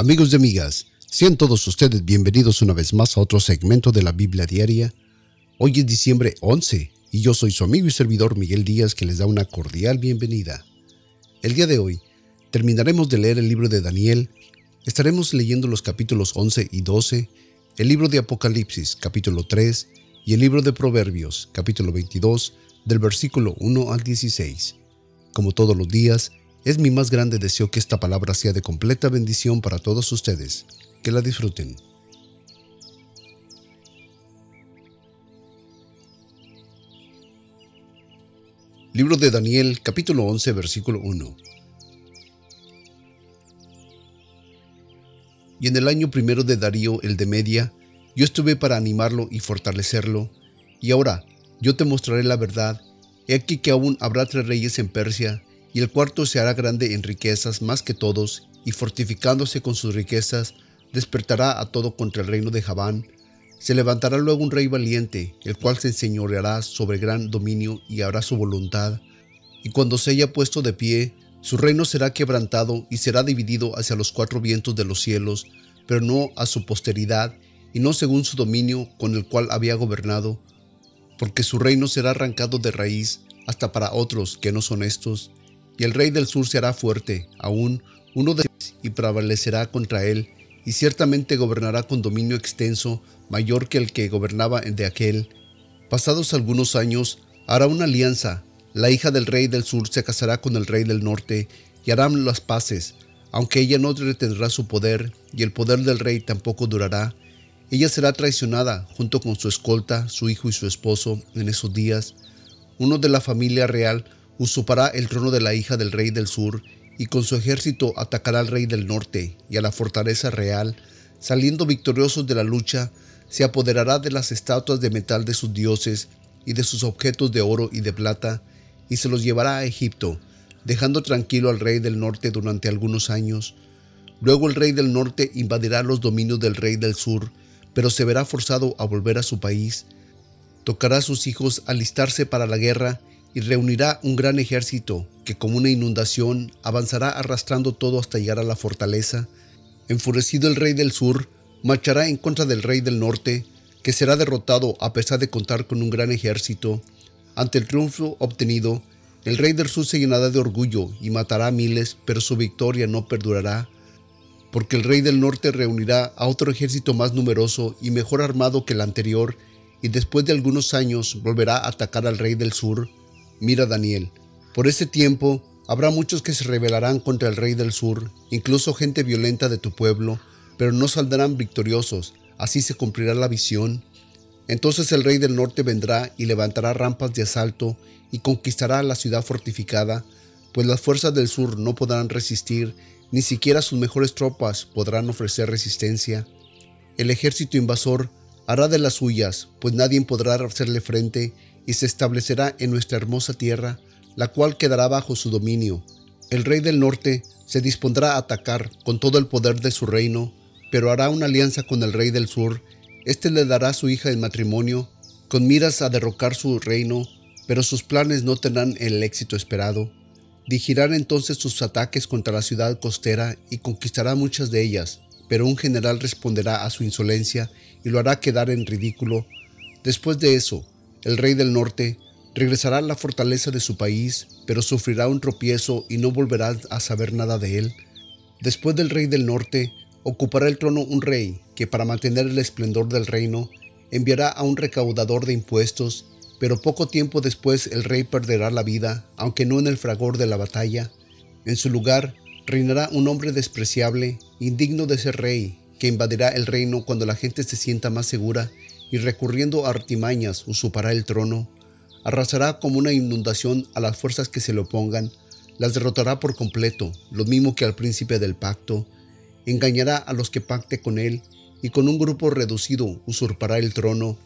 Amigos y amigas, sean todos ustedes bienvenidos una vez más a otro segmento de la Biblia Diaria. Hoy es diciembre 11 y yo soy su amigo y servidor Miguel Díaz que les da una cordial bienvenida. El día de hoy terminaremos de leer el libro de Daniel, estaremos leyendo los capítulos 11 y 12, el libro de Apocalipsis capítulo 3 y el libro de Proverbios capítulo 22 del versículo 1 al 16. Como todos los días, es mi más grande deseo que esta palabra sea de completa bendición para todos ustedes. Que la disfruten. Libro de Daniel, capítulo 11, versículo 1. Y en el año primero de Darío, el de Media, yo estuve para animarlo y fortalecerlo. Y ahora, yo te mostraré la verdad. He aquí que aún habrá tres reyes en Persia, y el cuarto se hará grande en riquezas más que todos, y fortificándose con sus riquezas, despertará a todo contra el reino de Javán. Se levantará luego un rey valiente, el cual se enseñoreará sobre gran dominio y hará su voluntad. Y cuando se haya puesto de pie, su reino será quebrantado y será dividido hacia los cuatro vientos de los cielos, pero no a su posteridad, y no según su dominio con el cual había gobernado, porque su reino será arrancado de raíz hasta para otros que no son estos, y el rey del sur se hará fuerte, aún uno de y prevalecerá contra él, y ciertamente gobernará con dominio extenso, mayor que el que gobernaba de aquel. Pasados algunos años, hará una alianza, la hija del rey del sur se casará con el rey del norte, y harán las paces, aunque ella no retendrá su poder, y el poder del rey tampoco durará. Ella será traicionada junto con su escolta, su hijo y su esposo en esos días. Uno de la familia real usurpará el trono de la hija del rey del sur, y con su ejército atacará al rey del norte y a la fortaleza real, saliendo victoriosos de la lucha, se apoderará de las estatuas de metal de sus dioses y de sus objetos de oro y de plata, y se los llevará a Egipto, dejando tranquilo al rey del norte durante algunos años. Luego el rey del norte invadirá los dominios del rey del sur, pero se verá forzado a volver a su país. Tocará a sus hijos alistarse para la guerra y reunirá un gran ejército que como una inundación avanzará arrastrando todo hasta llegar a la fortaleza. Enfurecido el rey del sur, marchará en contra del rey del norte, que será derrotado a pesar de contar con un gran ejército. Ante el triunfo obtenido, el rey del sur se llenará de orgullo y matará a miles, pero su victoria no perdurará, porque el rey del norte reunirá a otro ejército más numeroso y mejor armado que el anterior, y después de algunos años volverá a atacar al rey del sur, Mira Daniel, por ese tiempo habrá muchos que se rebelarán contra el rey del sur, incluso gente violenta de tu pueblo, pero no saldrán victoriosos, así se cumplirá la visión. Entonces el rey del norte vendrá y levantará rampas de asalto y conquistará la ciudad fortificada, pues las fuerzas del sur no podrán resistir, ni siquiera sus mejores tropas podrán ofrecer resistencia. El ejército invasor hará de las suyas, pues nadie podrá hacerle frente, y se establecerá en nuestra hermosa tierra, la cual quedará bajo su dominio. El rey del norte se dispondrá a atacar con todo el poder de su reino, pero hará una alianza con el rey del sur. Este le dará a su hija en matrimonio, con miras a derrocar su reino, pero sus planes no tendrán el éxito esperado. Dirigirán entonces sus ataques contra la ciudad costera y conquistará muchas de ellas, pero un general responderá a su insolencia y lo hará quedar en ridículo. Después de eso, el rey del norte regresará a la fortaleza de su país, pero sufrirá un tropiezo y no volverá a saber nada de él. Después del rey del norte, ocupará el trono un rey que para mantener el esplendor del reino enviará a un recaudador de impuestos, pero poco tiempo después el rey perderá la vida, aunque no en el fragor de la batalla. En su lugar reinará un hombre despreciable, indigno de ser rey, que invadirá el reino cuando la gente se sienta más segura y recurriendo a artimañas usurpará el trono, arrasará como una inundación a las fuerzas que se le opongan, las derrotará por completo, lo mismo que al príncipe del pacto, engañará a los que pacte con él, y con un grupo reducido usurpará el trono.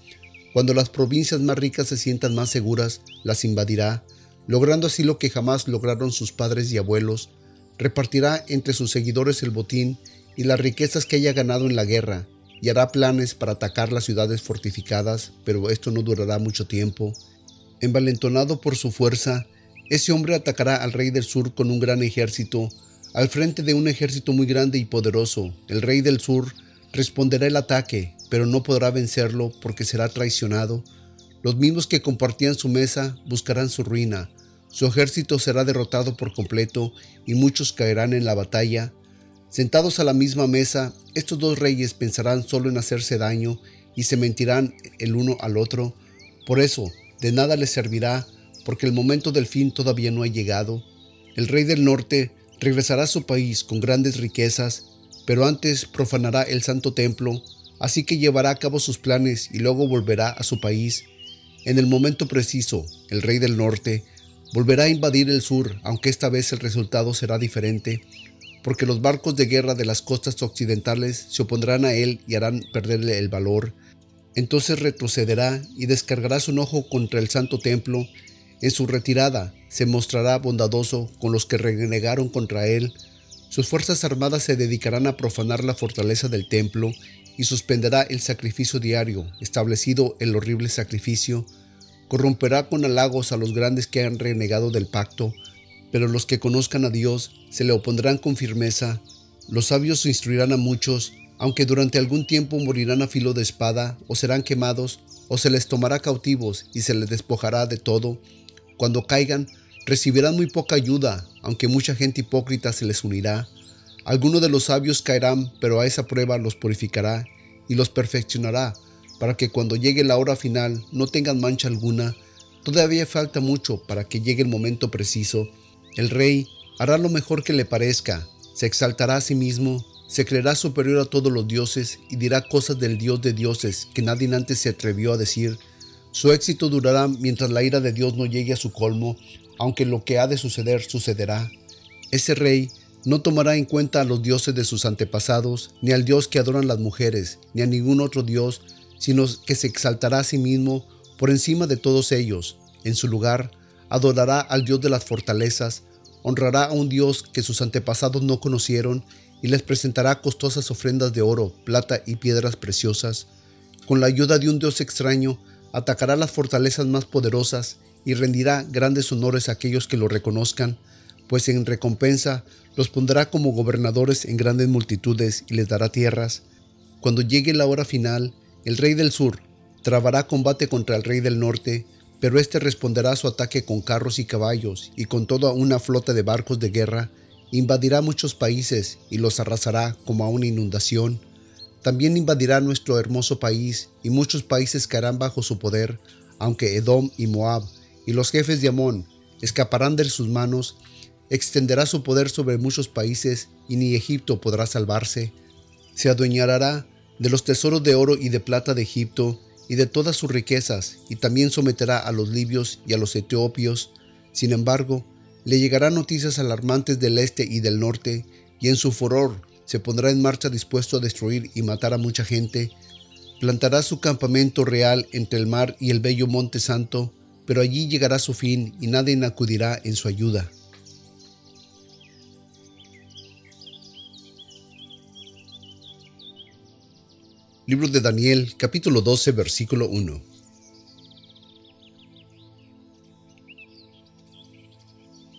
Cuando las provincias más ricas se sientan más seguras, las invadirá, logrando así lo que jamás lograron sus padres y abuelos, repartirá entre sus seguidores el botín y las riquezas que haya ganado en la guerra, y hará planes para atacar las ciudades fortificadas, pero esto no durará mucho tiempo. Envalentonado por su fuerza, ese hombre atacará al rey del sur con un gran ejército, Al frente de un ejército muy grande y poderoso, el rey del sur responderá el ataque, pero no podrá vencerlo porque será traicionado. Los mismos que compartían su mesa buscarán su ruina. Su ejército será derrotado por completo y muchos caerán en la batalla. Sentados a la misma mesa, estos dos reyes pensarán solo en hacerse daño y se mentirán el uno al otro. Por eso, de nada les servirá, porque el momento del fin todavía no ha llegado. El rey del norte regresará a su país con grandes riquezas, pero antes profanará el santo templo, así que llevará a cabo sus planes y luego volverá a su país. En el momento preciso, el rey del norte volverá a invadir el sur, aunque esta vez el resultado será diferente, porque los barcos de guerra de las costas occidentales se opondrán a él y harán perderle el valor. Entonces retrocederá y descargará su enojo contra el santo templo. En su retirada se mostrará bondadoso con los que renegaron contra él. Sus fuerzas armadas se dedicarán a profanar la fortaleza del templo y suspenderá el sacrificio diario, establecido el horrible sacrificio. Corromperá con halagos a los grandes que han renegado del pacto, pero los que conozcan a Dios se le opondrán con firmeza. Los sabios instruirán a muchos, aunque durante algún tiempo morirán a filo de espada, o serán quemados, o se les tomará cautivos y se les despojará de todo. Cuando caigan, recibirán muy poca ayuda, aunque mucha gente hipócrita se les unirá. Algunos de los sabios caerán, pero a esa prueba los purificará y los perfeccionará, para que cuando llegue la hora final no tengan mancha alguna. Todavía falta mucho para que llegue el momento preciso. El rey hará lo mejor que le parezca, se exaltará a sí mismo, se creerá superior a todos los dioses y dirá cosas del Dios de dioses que nadie antes se atrevió a decir. Su éxito durará mientras la ira de Dios no llegue a su colmo, aunque lo que ha de suceder sucederá. Ese rey no tomará en cuenta a los dioses de sus antepasados, ni al Dios que adoran las mujeres, ni a ningún otro Dios, sino que se exaltará a sí mismo por encima de todos ellos. En su lugar, adorará al Dios de las fortalezas, honrará a un Dios que sus antepasados no conocieron y les presentará costosas ofrendas de oro, plata y piedras preciosas. Con la ayuda de un Dios extraño, atacará las fortalezas más poderosas y rendirá grandes honores a aquellos que lo reconozcan, pues en recompensa los pondrá como gobernadores en grandes multitudes y les dará tierras. Cuando llegue la hora final, el rey del sur trabará combate contra el rey del norte, pero éste responderá a su ataque con carros y caballos y con toda una flota de barcos de guerra, invadirá muchos países y los arrasará como a una inundación. También invadirá nuestro hermoso país y muchos países caerán bajo su poder, aunque Edom y Moab y los jefes de Amón escaparán de sus manos, extenderá su poder sobre muchos países y ni Egipto podrá salvarse. Se adueñará de los tesoros de oro y de plata de Egipto y de todas sus riquezas, y también someterá a los libios y a los etiopios. Sin embargo, le llegarán noticias alarmantes del este y del norte, y en su furor se pondrá en marcha dispuesto a destruir y matar a mucha gente. Plantará su campamento real entre el mar y el bello monte santo, pero allí llegará su fin y nadie acudirá en su ayuda. Libro de Daniel, capítulo 12, versículo 1.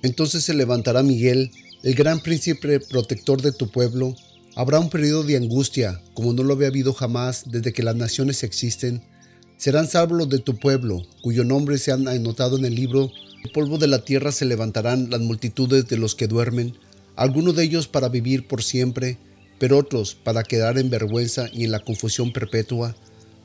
Entonces se levantará Miguel, el gran príncipe protector de tu pueblo. Habrá un periodo de angustia, como no lo había habido jamás desde que las naciones existen Serán salvos los de tu pueblo, cuyo nombre se han anotado en el libro. El polvo de la tierra se levantarán las multitudes de los que duermen, algunos de ellos para vivir por siempre, pero otros para quedar en vergüenza y en la confusión perpetua.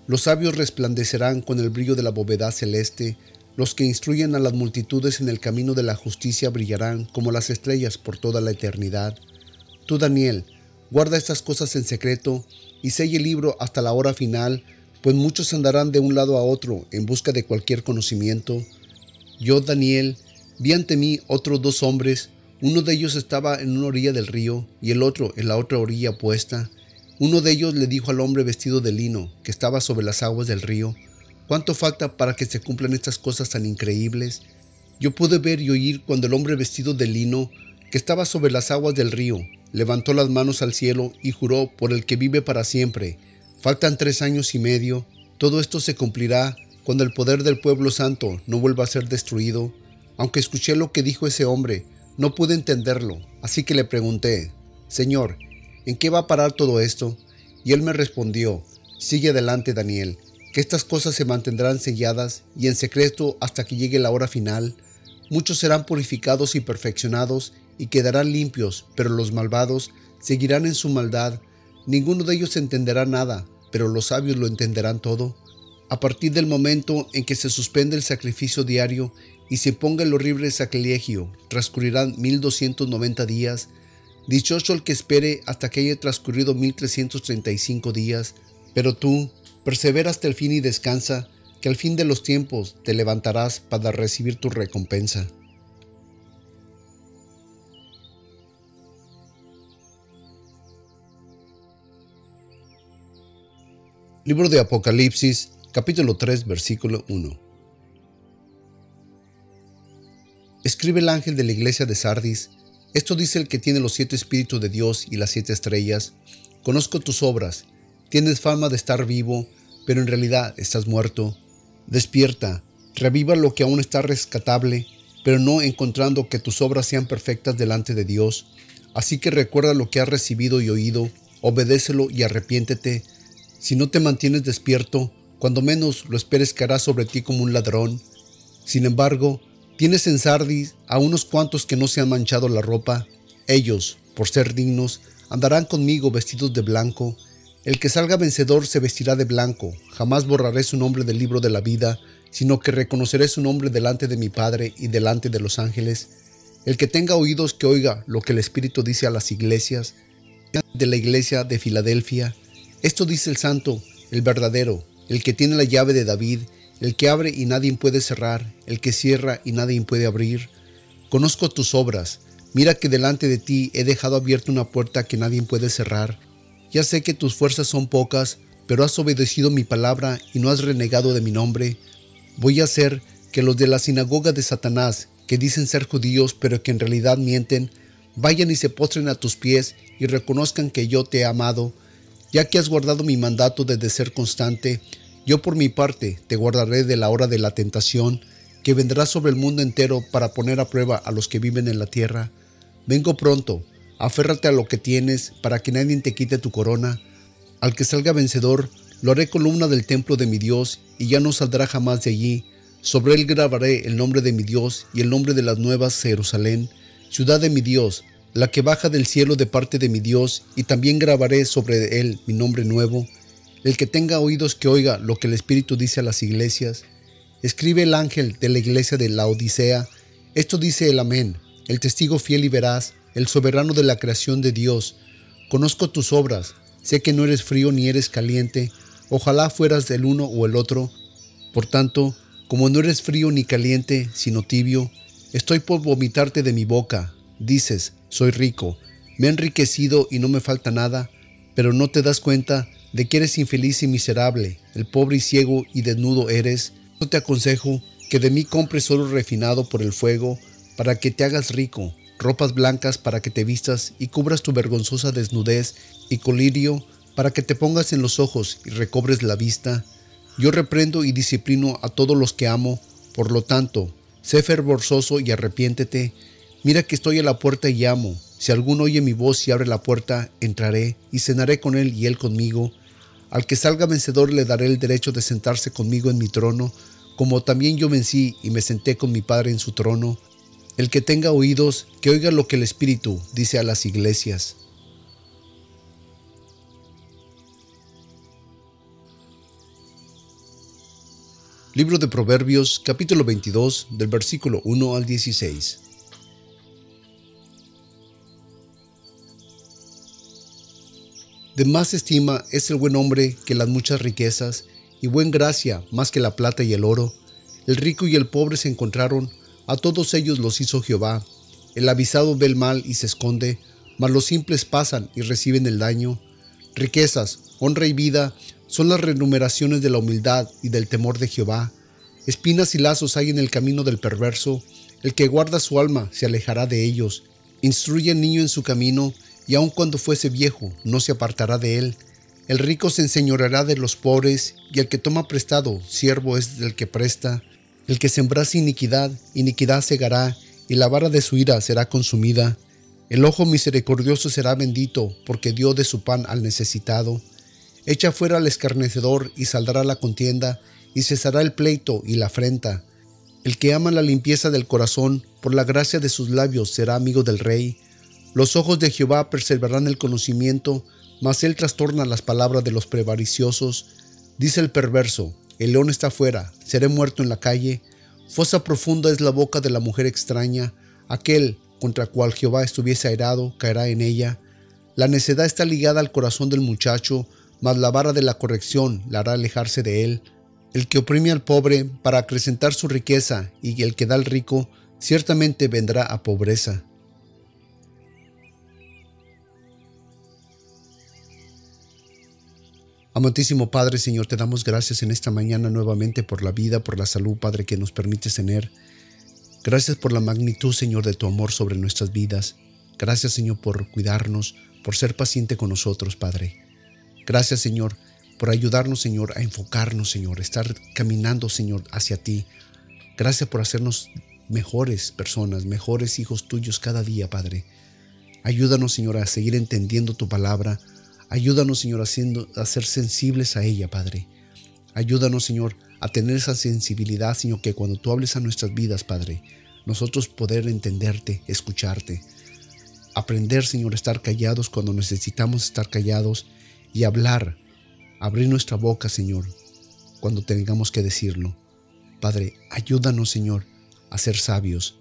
Los sabios resplandecerán con el brillo de la bóveda celeste, los que instruyen a las multitudes en el camino de la justicia brillarán como las estrellas por toda la eternidad. Tú, Daniel, guarda estas cosas en secreto y sella el libro hasta la hora final, pues muchos andarán de un lado a otro en busca de cualquier conocimiento. Yo, Daniel, vi ante mí otros dos hombres, uno de ellos estaba en una orilla del río y el otro en la otra orilla opuesta. Uno de ellos le dijo al hombre vestido de lino, que estaba sobre las aguas del río, ¿cuánto falta para que se cumplan estas cosas tan increíbles? Yo pude ver y oír cuando el hombre vestido de lino, que estaba sobre las aguas del río, levantó las manos al cielo y juró por el que vive para siempre, Faltan tres años y medio. Todo esto se cumplirá cuando el poder del pueblo santo no vuelva a ser destruido. Aunque escuché lo que dijo ese hombre, No pude entenderlo, así que le pregunté, Señor, ¿en qué va a parar todo esto? Y él me respondió, Sigue adelante, Daniel, que estas cosas se mantendrán selladas y en secreto hasta que llegue la hora final. Muchos serán purificados y perfeccionados y quedarán limpios, pero los malvados seguirán en su maldad. Ninguno de ellos entenderá nada, pero los sabios lo entenderán todo. A partir del momento en que se suspende el sacrificio diario y se ponga el horrible sacrilegio, transcurrirán 1290 días. Dichoso el que espere hasta que haya transcurrido 1335 días. Pero tú, persevera hasta el fin y descansa, que al fin de los tiempos te levantarás para recibir tu recompensa. Libro de Apocalipsis, capítulo 3, versículo 1. Escribe el ángel de la iglesia de Sardis, esto dice el que tiene los siete espíritus de Dios y las siete estrellas, conozco tus obras, tienes fama de estar vivo, pero en realidad estás muerto. Despierta, reviva lo que aún está rescatable, pero no encontrando que tus obras sean perfectas delante de Dios. Así que recuerda lo que has recibido y oído, obedécelo y arrepiéntete. Si no te mantienes despierto, cuando menos lo esperes caerá sobre ti como un ladrón. Sin embargo, tienes en Sardis a unos cuantos que no se han manchado la ropa. Ellos, por ser dignos, andarán conmigo vestidos de blanco. El que salga vencedor se vestirá de blanco. Jamás borraré su nombre del libro de la vida, sino que reconoceré su nombre delante de mi Padre y delante de los ángeles. El que tenga oídos que oiga lo que el Espíritu dice a las iglesias. De la iglesia de Filadelfia, esto dice el santo, el verdadero, el que tiene la llave de David, el que abre y nadie puede cerrar, el que cierra y nadie puede abrir. Conozco tus obras, mira que delante de ti he dejado abierta una puerta que nadie puede cerrar. Ya sé que tus fuerzas son pocas, pero has obedecido mi palabra y no has renegado de mi nombre. Voy a hacer que los de la sinagoga de Satanás, que dicen ser judíos pero que en realidad mienten, vayan y se postren a tus pies y reconozcan que yo te he amado ya que has guardado mi mandato de ser constante, yo por mi parte te guardaré de la hora de la tentación que vendrá sobre el mundo entero para poner a prueba a los que viven en la tierra. Vengo pronto, aférrate a lo que tienes para que nadie te quite tu corona. Al que salga vencedor, lo haré columna del templo de mi Dios y ya no saldrá jamás de allí. Sobre él grabaré el nombre de mi Dios y el nombre de las nuevas Jerusalén, ciudad de mi Dios, la que baja del cielo de parte de mi Dios, y también grabaré sobre él mi nombre nuevo. El que tenga oídos que oiga lo que el Espíritu dice a las iglesias. Escribe el ángel de la iglesia de la Odisea. Esto dice el Amén, el testigo fiel y veraz, el soberano de la creación de Dios. Conozco tus obras, sé que no eres frío ni eres caliente, ojalá fueras del uno o el otro. Por tanto, como no eres frío ni caliente, sino tibio, estoy por vomitarte de mi boca. Dices, soy rico, me he enriquecido y no me falta nada, pero no te das cuenta de que eres infeliz y miserable, el pobre y ciego y desnudo eres. Yo te aconsejo que de mí compres oro refinado por el fuego, para que te hagas rico, ropas blancas para que te vistas y cubras tu vergonzosa desnudez, y colirio para que te pongas en los ojos y recobres la vista. Yo reprendo y disciplino a todos los que amo, por lo tanto, sé fervoroso y arrepiéntete, Mira que estoy a la puerta y llamo. Si alguno oye mi voz y abre la puerta, entraré y cenaré con él y él conmigo. Al que salga vencedor le daré el derecho de sentarse conmigo en mi trono, como también yo vencí y me senté con mi Padre en su trono. El que tenga oídos, que oiga lo que el Espíritu dice a las iglesias. Libro de Proverbios capítulo 22 del versículo 1 al 16. De más estima es el buen hombre que las muchas riquezas, y buen gracia más que la plata y el oro. El rico y el pobre se encontraron, a todos ellos los hizo Jehová. El avisado ve el mal y se esconde, mas los simples pasan y reciben el daño. Riquezas, honra y vida son las renumeraciones de la humildad y del temor de Jehová. Espinas y lazos hay en el camino del perverso. El que guarda su alma se alejará de ellos. Instruye al niño en su camino y aun cuando fuese viejo, no se apartará de él. El rico se enseñoreará de los pobres, y el que toma prestado, siervo es del que presta. El que sembrase iniquidad, iniquidad segará, y la vara de su ira será consumida. El ojo misericordioso será bendito, porque dio de su pan al necesitado. Echa fuera al escarnecedor y saldrá la contienda, y cesará el pleito y la afrenta. El que ama la limpieza del corazón, por la gracia de sus labios, será amigo del rey. Los ojos de Jehová perseverarán el conocimiento, mas él trastorna las palabras de los prevariciosos. Dice el perverso, el león está fuera, seré muerto en la calle. Fosa profunda es la boca de la mujer extraña, aquel contra cual Jehová estuviese airado caerá en ella. La necedad está ligada al corazón del muchacho, mas la vara de la corrección la hará alejarse de él. El que oprime al pobre para acrecentar su riqueza y el que da al rico, ciertamente vendrá a pobreza. Amantísimo Padre, Señor, te damos gracias en esta mañana nuevamente por la vida, por la salud, Padre, que nos permites tener. Gracias por la magnitud, Señor, de tu amor sobre nuestras vidas. Gracias, Señor, por cuidarnos, por ser paciente con nosotros, Padre. Gracias, Señor, por ayudarnos, Señor, a enfocarnos, Señor, a estar caminando, Señor, hacia ti. Gracias por hacernos mejores personas, mejores hijos tuyos cada día, Padre. Ayúdanos, Señor, a seguir entendiendo tu palabra, Ayúdanos, Señor, haciendo, a ser sensibles a ella, Padre. Ayúdanos, Señor, a tener esa sensibilidad, Señor, que cuando tú hables a nuestras vidas, Padre, nosotros poder entenderte, escucharte. Aprender, Señor, a estar callados cuando necesitamos estar callados y hablar, abrir nuestra boca, Señor, cuando tengamos que decirlo. Padre, ayúdanos, Señor, a ser sabios.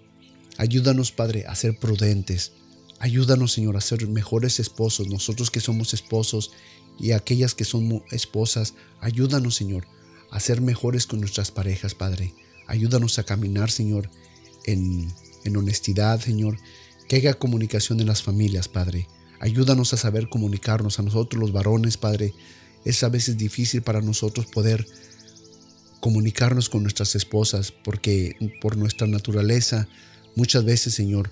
Ayúdanos, Padre, a ser prudentes. Ayúdanos, Señor, a ser mejores esposos, nosotros que somos esposos y aquellas que son esposas. Ayúdanos, Señor, a ser mejores con nuestras parejas, Padre. Ayúdanos a caminar, Señor, en, en honestidad, Señor. Que haya comunicación en las familias, Padre. Ayúdanos a saber comunicarnos a nosotros los varones, Padre. Es a veces difícil para nosotros poder comunicarnos con nuestras esposas porque por nuestra naturaleza muchas veces, Señor,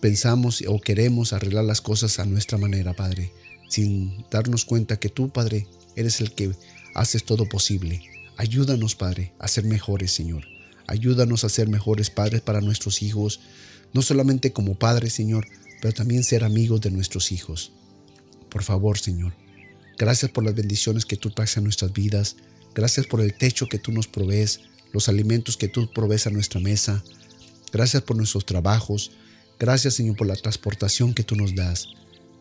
pensamos o queremos arreglar las cosas a nuestra manera, Padre, sin darnos cuenta que tú, Padre, eres el que haces todo posible. Ayúdanos, Padre, a ser mejores, Señor. Ayúdanos a ser mejores padres para nuestros hijos, no solamente como padres, Señor, pero también ser amigos de nuestros hijos. Por favor, Señor, gracias por las bendiciones que tú traes a nuestras vidas. Gracias por el techo que tú nos provees, los alimentos que tú provees a nuestra mesa. Gracias por nuestros trabajos. Gracias Señor por la transportación que tú nos das.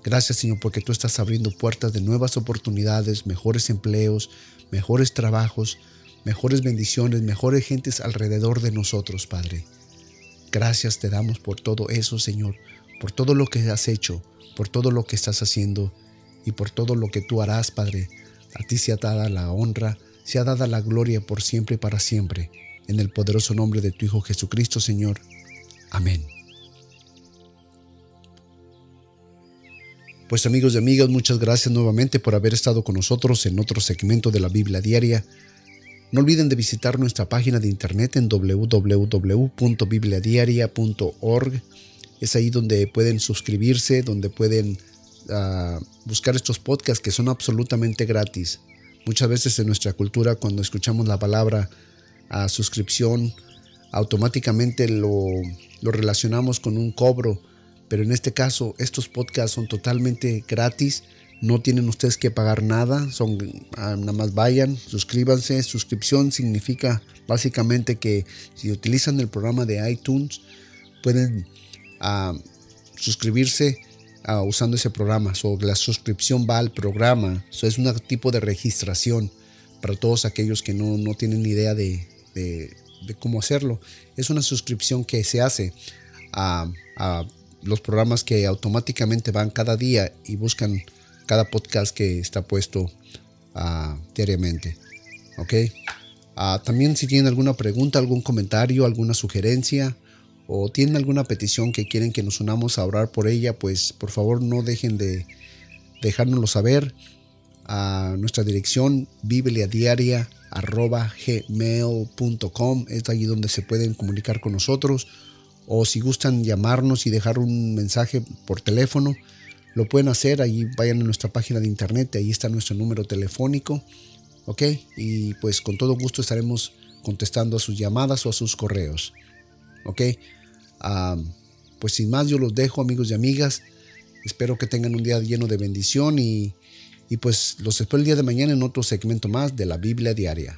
Gracias Señor porque tú estás abriendo puertas de nuevas oportunidades, mejores empleos, mejores trabajos, mejores bendiciones, mejores gentes alrededor de nosotros, Padre. Gracias te damos por todo eso, Señor, por todo lo que has hecho, por todo lo que estás haciendo y por todo lo que tú harás, Padre. A ti se ha dada la honra, se ha dada la gloria por siempre y para siempre. En el poderoso nombre de tu Hijo Jesucristo, Señor. Amén. Pues amigos y amigas, muchas gracias nuevamente por haber estado con nosotros en otro segmento de la Biblia Diaria. No olviden de visitar nuestra página de internet en www.bibliadiaria.org. Es ahí donde pueden suscribirse, donde pueden uh, buscar estos podcasts que son absolutamente gratis. Muchas veces en nuestra cultura cuando escuchamos la palabra a uh, suscripción, automáticamente lo relacionamos con un cobro pero en este caso estos podcasts son totalmente gratis, no tienen ustedes que pagar nada, son ah, nada más vayan, suscríbanse, suscripción significa básicamente que si utilizan el programa de iTunes pueden ah, suscribirse ah, usando ese programa, so, la suscripción va al programa, so, es un tipo de registración para todos aquellos que no, no tienen idea de, de, cómo hacerlo. Es una suscripción que se hace a los programas que automáticamente van cada día y buscan cada podcast que está puesto uh, diariamente. ¿Ok? Uh, también si tienen alguna pregunta, algún comentario, alguna sugerencia o tienen alguna petición que quieren que nos unamos a orar por ella, pues por favor no dejen de dejárnoslo saber a nuestra dirección bibliadiaria.gmail.com es allí donde se pueden comunicar con nosotros o si gustan llamarnos y dejar un mensaje por teléfono, lo pueden hacer. Ahí vayan a nuestra página de internet, ahí está nuestro número telefónico. ¿Ok? Y pues con todo gusto estaremos contestando a sus llamadas o a sus correos. ¿Ok? Ah, pues sin más yo los dejo amigos y amigas. Espero que tengan un día lleno de bendición y, y pues los espero el día de mañana en otro segmento más de la Biblia Diaria.